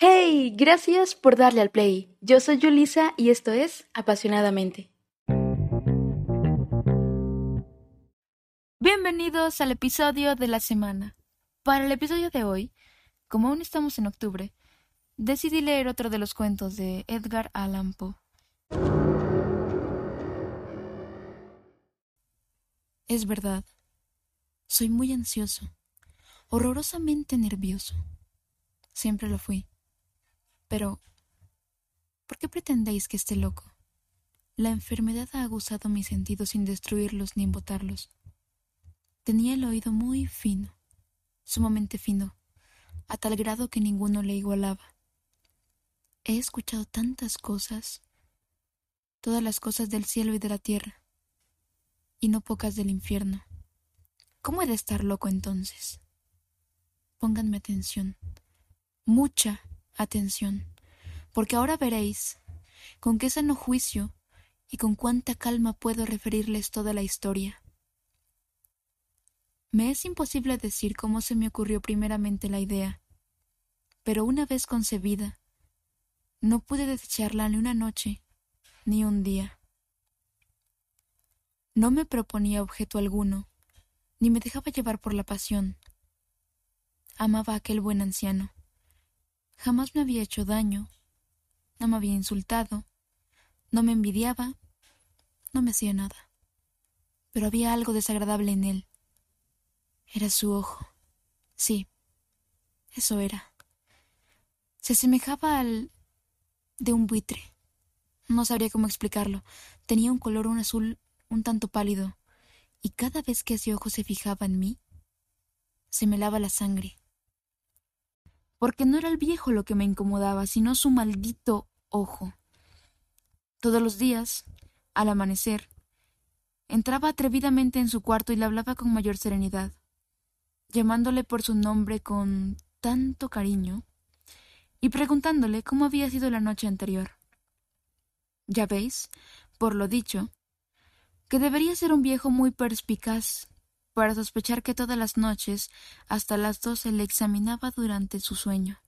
Hey, gracias por darle al play. Yo soy Yulisa y esto es Apasionadamente. Bienvenidos al episodio de la semana. Para el episodio de hoy, como aún estamos en octubre, decidí leer otro de los cuentos de Edgar Allan Poe. Es verdad, soy muy ansioso, horrorosamente nervioso. Siempre lo fui. Pero, ¿por qué pretendéis que esté loco? La enfermedad ha aguzado mis sentidos sin destruirlos ni embotarlos. Tenía el oído muy fino, sumamente fino, a tal grado que ninguno le igualaba. He escuchado tantas cosas, todas las cosas del cielo y de la tierra, y no pocas del infierno. ¿Cómo he de estar loco entonces? Pónganme atención, mucha atención, porque ahora veréis con qué sano juicio y con cuánta calma puedo referirles toda la historia. Me es imposible decir cómo se me ocurrió primeramente la idea, pero una vez concebida, no pude desecharla ni una noche ni un día. No me proponía objeto alguno, ni me dejaba llevar por la pasión. Amaba a aquel buen anciano, Jamás me había hecho daño, no me había insultado, no me envidiaba, no me hacía nada. Pero había algo desagradable en él. Era su ojo. Sí, eso era. Se asemejaba al de un buitre. No sabría cómo explicarlo. Tenía un color un azul un tanto pálido, y cada vez que ese ojo se fijaba en mí, se me lava la sangre porque no era el viejo lo que me incomodaba, sino su maldito ojo. Todos los días, al amanecer, entraba atrevidamente en su cuarto y le hablaba con mayor serenidad, llamándole por su nombre con tanto cariño y preguntándole cómo había sido la noche anterior. Ya veis, por lo dicho, que debería ser un viejo muy perspicaz para sospechar que todas las noches hasta las doce le examinaba durante su sueño.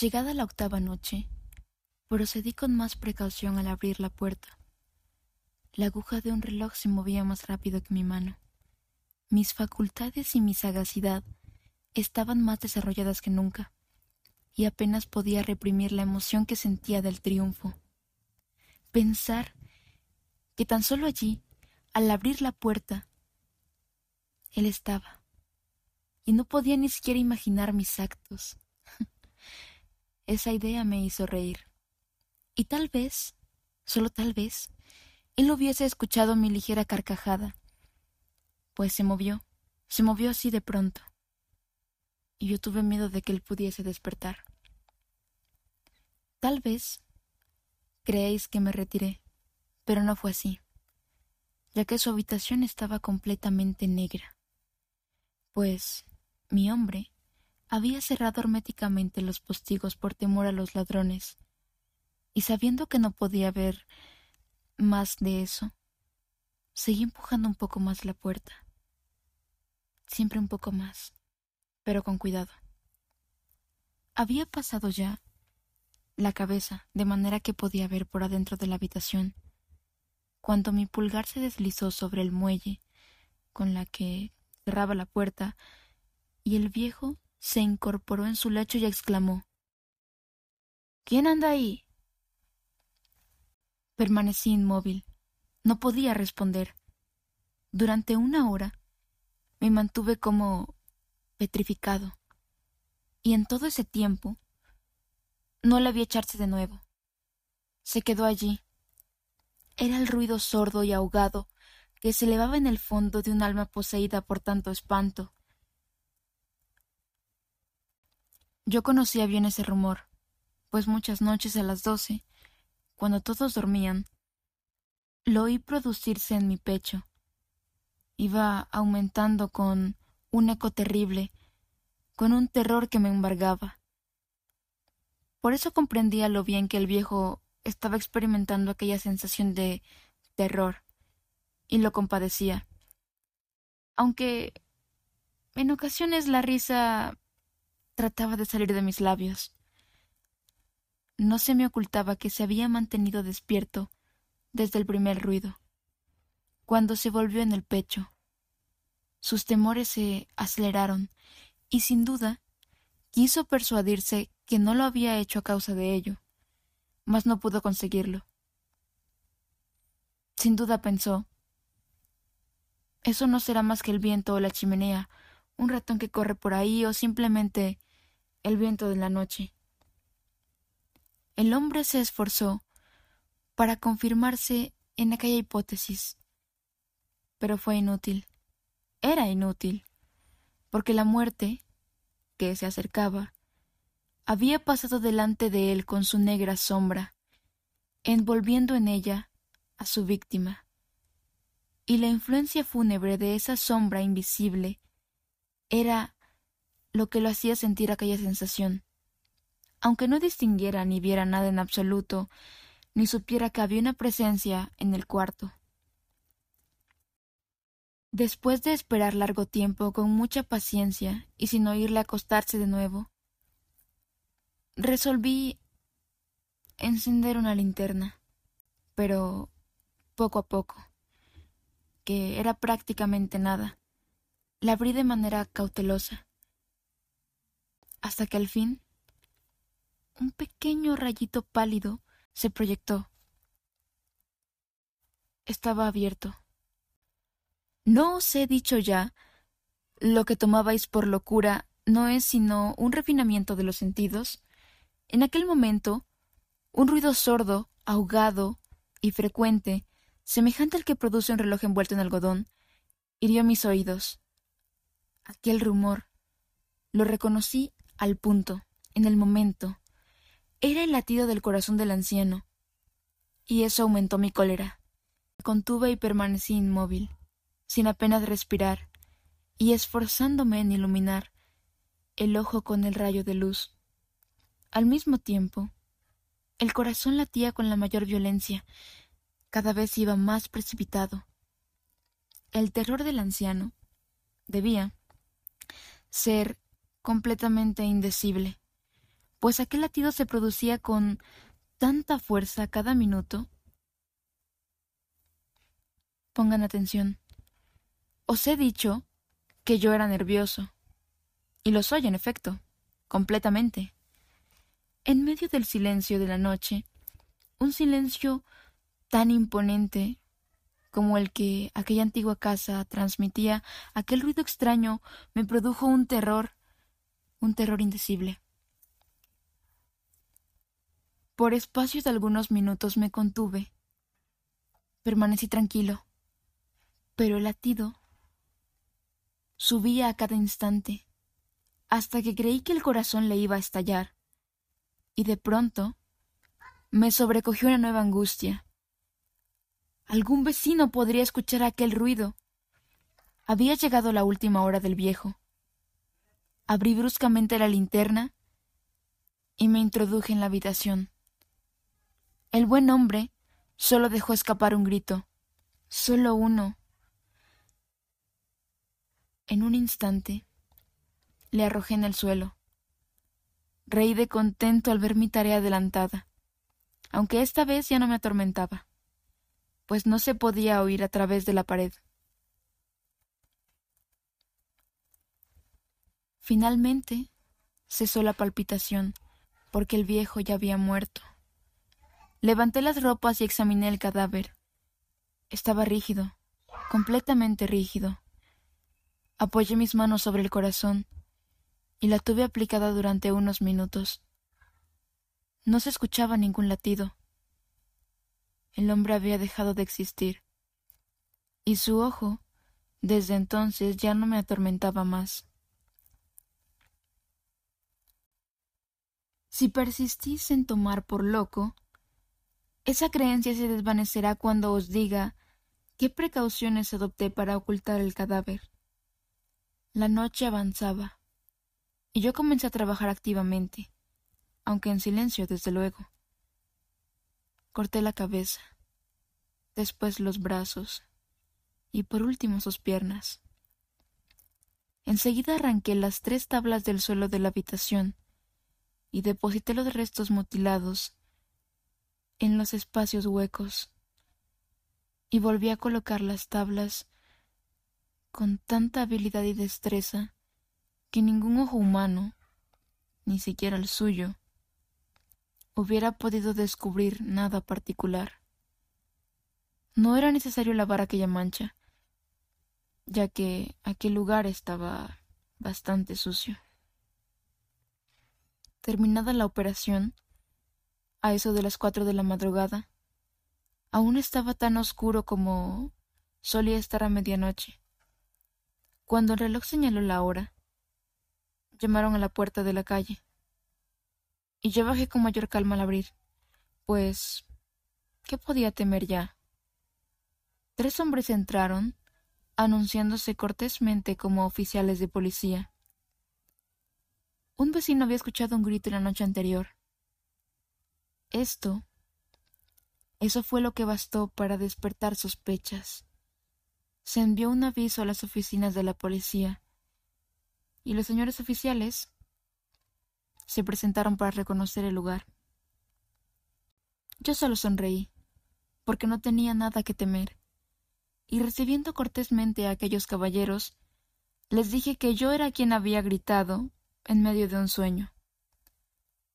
Llegada la octava noche, procedí con más precaución al abrir la puerta. La aguja de un reloj se movía más rápido que mi mano. Mis facultades y mi sagacidad estaban más desarrolladas que nunca, y apenas podía reprimir la emoción que sentía del triunfo. Pensar que tan solo allí, al abrir la puerta, él estaba, y no podía ni siquiera imaginar mis actos. Esa idea me hizo reír. Y tal vez, solo tal vez, él hubiese escuchado mi ligera carcajada, pues se movió, se movió así de pronto, y yo tuve miedo de que él pudiese despertar. Tal vez creéis que me retiré, pero no fue así, ya que su habitación estaba completamente negra, pues mi hombre había cerrado herméticamente los postigos por temor a los ladrones, y sabiendo que no podía ver más de eso, seguí empujando un poco más la puerta, siempre un poco más, pero con cuidado. Había pasado ya la cabeza, de manera que podía ver por adentro de la habitación, cuando mi pulgar se deslizó sobre el muelle con la que cerraba la puerta, y el viejo se incorporó en su lecho y exclamó ¿Quién anda ahí? Permanecí inmóvil. No podía responder. Durante una hora me mantuve como petrificado. Y en todo ese tiempo no le vi echarse de nuevo. Se quedó allí, era el ruido sordo y ahogado que se elevaba en el fondo de un alma poseída por tanto espanto. Yo conocía bien ese rumor, pues muchas noches a las doce, cuando todos dormían, lo oí producirse en mi pecho. Iba aumentando con un eco terrible, con un terror que me embargaba. Por eso comprendía lo bien que el viejo estaba experimentando aquella sensación de terror y lo compadecía. Aunque en ocasiones la risa trataba de salir de mis labios. No se me ocultaba que se había mantenido despierto desde el primer ruido, cuando se volvió en el pecho. Sus temores se aceleraron y sin duda quiso persuadirse que no lo había hecho a causa de ello, mas no pudo conseguirlo. Sin duda pensó, eso no será más que el viento o la chimenea, un ratón que corre por ahí o simplemente el viento de la noche. El hombre se esforzó para confirmarse en aquella hipótesis, pero fue inútil. Era inútil, porque la muerte, que se acercaba, había pasado delante de él con su negra sombra, envolviendo en ella a su víctima. Y la influencia fúnebre de esa sombra invisible era lo que lo hacía sentir aquella sensación. Aunque no distinguiera ni viera nada en absoluto, ni supiera que había una presencia en el cuarto. Después de esperar largo tiempo con mucha paciencia y sin oírle acostarse de nuevo, resolví encender una linterna, pero poco a poco, que era prácticamente nada. La abrí de manera cautelosa, hasta que al fin un pequeño rayito pálido se proyectó. Estaba abierto. ¿No os he dicho ya? Lo que tomabais por locura no es sino un refinamiento de los sentidos. En aquel momento, un ruido sordo, ahogado y frecuente, semejante al que produce un reloj envuelto en algodón, hirió mis oídos. Aquel rumor lo reconocí al punto, en el momento. Era el latido del corazón del anciano, y eso aumentó mi cólera. Me contuve y permanecí inmóvil, sin apenas respirar, y esforzándome en iluminar el ojo con el rayo de luz. Al mismo tiempo, el corazón latía con la mayor violencia, cada vez iba más precipitado. El terror del anciano debía ser completamente indecible, pues aquel latido se producía con tanta fuerza cada minuto. Pongan atención. Os he dicho que yo era nervioso, y lo soy en efecto, completamente. En medio del silencio de la noche, un silencio tan imponente como el que aquella antigua casa transmitía, aquel ruido extraño me produjo un terror, un terror indecible. Por espacio de algunos minutos me contuve. Permanecí tranquilo, pero el latido subía a cada instante, hasta que creí que el corazón le iba a estallar, y de pronto me sobrecogió una nueva angustia Algún vecino podría escuchar aquel ruido. Había llegado la última hora del viejo. Abrí bruscamente la linterna y me introduje en la habitación. El buen hombre solo dejó escapar un grito, solo uno. En un instante le arrojé en el suelo. Reí de contento al ver mi tarea adelantada, aunque esta vez ya no me atormentaba pues no se podía oír a través de la pared. Finalmente cesó la palpitación, porque el viejo ya había muerto. Levanté las ropas y examiné el cadáver. Estaba rígido, completamente rígido. Apoyé mis manos sobre el corazón y la tuve aplicada durante unos minutos. No se escuchaba ningún latido el hombre había dejado de existir, y su ojo desde entonces ya no me atormentaba más. Si persistís en tomar por loco, esa creencia se desvanecerá cuando os diga qué precauciones adopté para ocultar el cadáver. La noche avanzaba, y yo comencé a trabajar activamente, aunque en silencio, desde luego. Corté la cabeza, después los brazos y por último sus piernas. Enseguida arranqué las tres tablas del suelo de la habitación y deposité los restos mutilados en los espacios huecos y volví a colocar las tablas con tanta habilidad y destreza que ningún ojo humano, ni siquiera el suyo, hubiera podido descubrir nada particular. No era necesario lavar aquella mancha, ya que aquel lugar estaba bastante sucio. Terminada la operación, a eso de las cuatro de la madrugada, aún estaba tan oscuro como solía estar a medianoche. Cuando el reloj señaló la hora, llamaron a la puerta de la calle. Y yo bajé con mayor calma al abrir, pues ¿qué podía temer ya? Tres hombres entraron, anunciándose cortésmente como oficiales de policía. Un vecino había escuchado un grito la noche anterior. Esto, eso fue lo que bastó para despertar sospechas se envió un aviso a las oficinas de la policía y los señores oficiales se presentaron para reconocer el lugar. Yo solo sonreí, porque no tenía nada que temer, y recibiendo cortésmente a aquellos caballeros, les dije que yo era quien había gritado en medio de un sueño.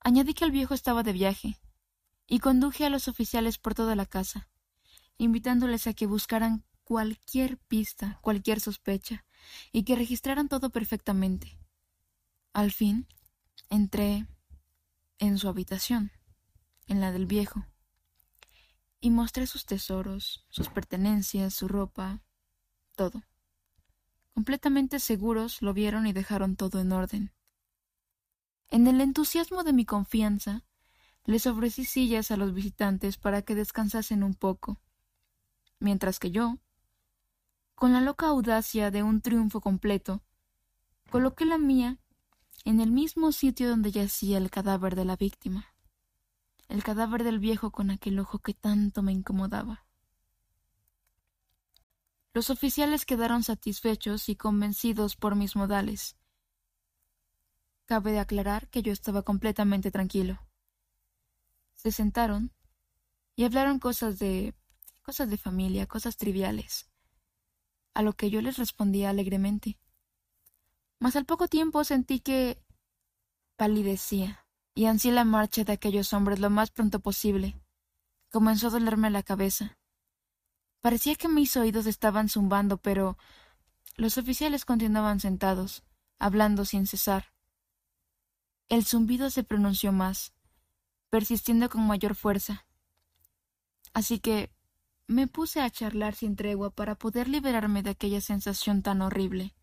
Añadí que el viejo estaba de viaje, y conduje a los oficiales por toda la casa, invitándoles a que buscaran cualquier pista, cualquier sospecha, y que registraran todo perfectamente. Al fin, entré en su habitación, en la del viejo, y mostré sus tesoros, sus pertenencias, su ropa, todo. Completamente seguros lo vieron y dejaron todo en orden. En el entusiasmo de mi confianza, les ofrecí sillas a los visitantes para que descansasen un poco, mientras que yo, con la loca audacia de un triunfo completo, coloqué la mía en el mismo sitio donde yacía el cadáver de la víctima, el cadáver del viejo con aquel ojo que tanto me incomodaba. Los oficiales quedaron satisfechos y convencidos por mis modales. Cabe de aclarar que yo estaba completamente tranquilo. Se sentaron y hablaron cosas de cosas de familia, cosas triviales a lo que yo les respondía alegremente. Mas al poco tiempo sentí que palidecía, y ansié la marcha de aquellos hombres lo más pronto posible. Comenzó a dolerme la cabeza. Parecía que mis oídos estaban zumbando, pero los oficiales continuaban sentados, hablando sin cesar. El zumbido se pronunció más, persistiendo con mayor fuerza. Así que me puse a charlar sin tregua para poder liberarme de aquella sensación tan horrible.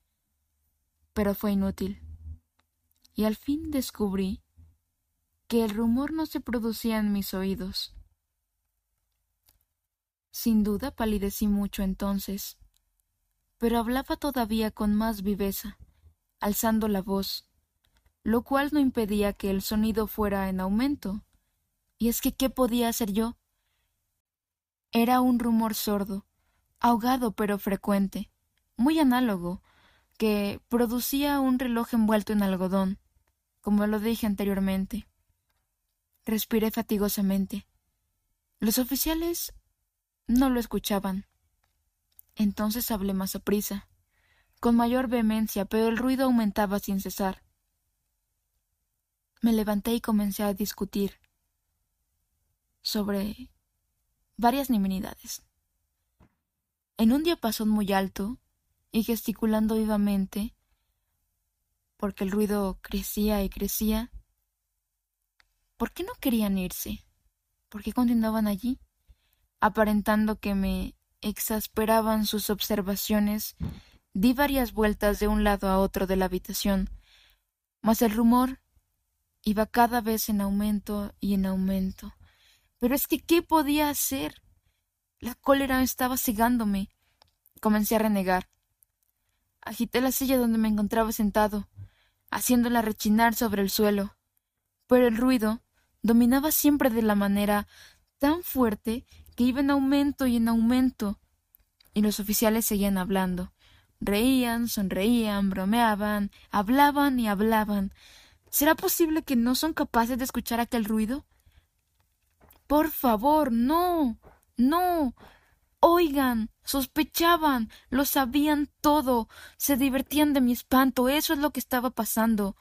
Pero fue inútil. Y al fin descubrí que el rumor no se producía en mis oídos. Sin duda palidecí mucho entonces, pero hablaba todavía con más viveza, alzando la voz, lo cual no impedía que el sonido fuera en aumento. Y es que ¿qué podía hacer yo? Era un rumor sordo, ahogado pero frecuente, muy análogo, que producía un reloj envuelto en algodón, como lo dije anteriormente. Respiré fatigosamente. Los oficiales no lo escuchaban. Entonces hablé más aprisa, con mayor vehemencia, pero el ruido aumentaba sin cesar. Me levanté y comencé a discutir sobre varias nimiedades. En un diapasón muy alto y gesticulando vivamente, porque el ruido crecía y crecía, ¿por qué no querían irse? ¿Por qué continuaban allí? Aparentando que me exasperaban sus observaciones, di varias vueltas de un lado a otro de la habitación, mas el rumor iba cada vez en aumento y en aumento. Pero es que, ¿qué podía hacer? La cólera estaba cegándome. Comencé a renegar. Agité la silla donde me encontraba sentado, haciéndola rechinar sobre el suelo. Pero el ruido dominaba siempre de la manera tan fuerte que iba en aumento y en aumento, y los oficiales seguían hablando, Reían, sonreían, bromeaban, hablaban y hablaban. ¿Será posible que no son capaces de escuchar aquel ruido? Por favor, no. No. Oigan, sospechaban, lo sabían todo, se divertían de mi espanto, eso es lo que estaba pasando.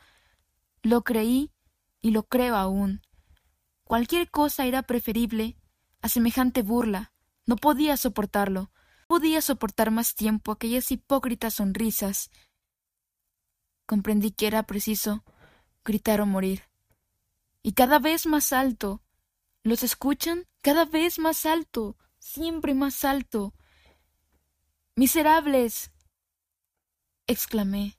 Lo creí y lo creo aún. Cualquier cosa era preferible a semejante burla. No podía soportarlo. podía soportar más tiempo aquellas hipócritas sonrisas. Comprendí que era preciso gritar o morir. Y cada vez más alto. ¿Los escuchan? Cada vez más alto. Siempre más alto. Miserables. exclamé.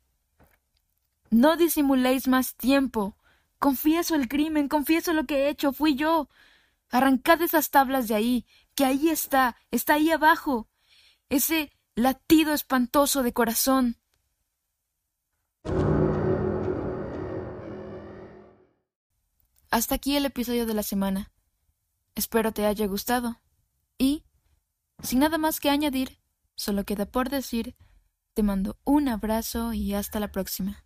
No disimuléis más tiempo. Confieso el crimen, confieso lo que he hecho, fui yo. Arrancad esas tablas de ahí, que ahí está, está ahí abajo. Ese latido espantoso de corazón. Hasta aquí el episodio de la semana. Espero te haya gustado. Y, sin nada más que añadir, solo queda por decir, te mando un abrazo y hasta la próxima.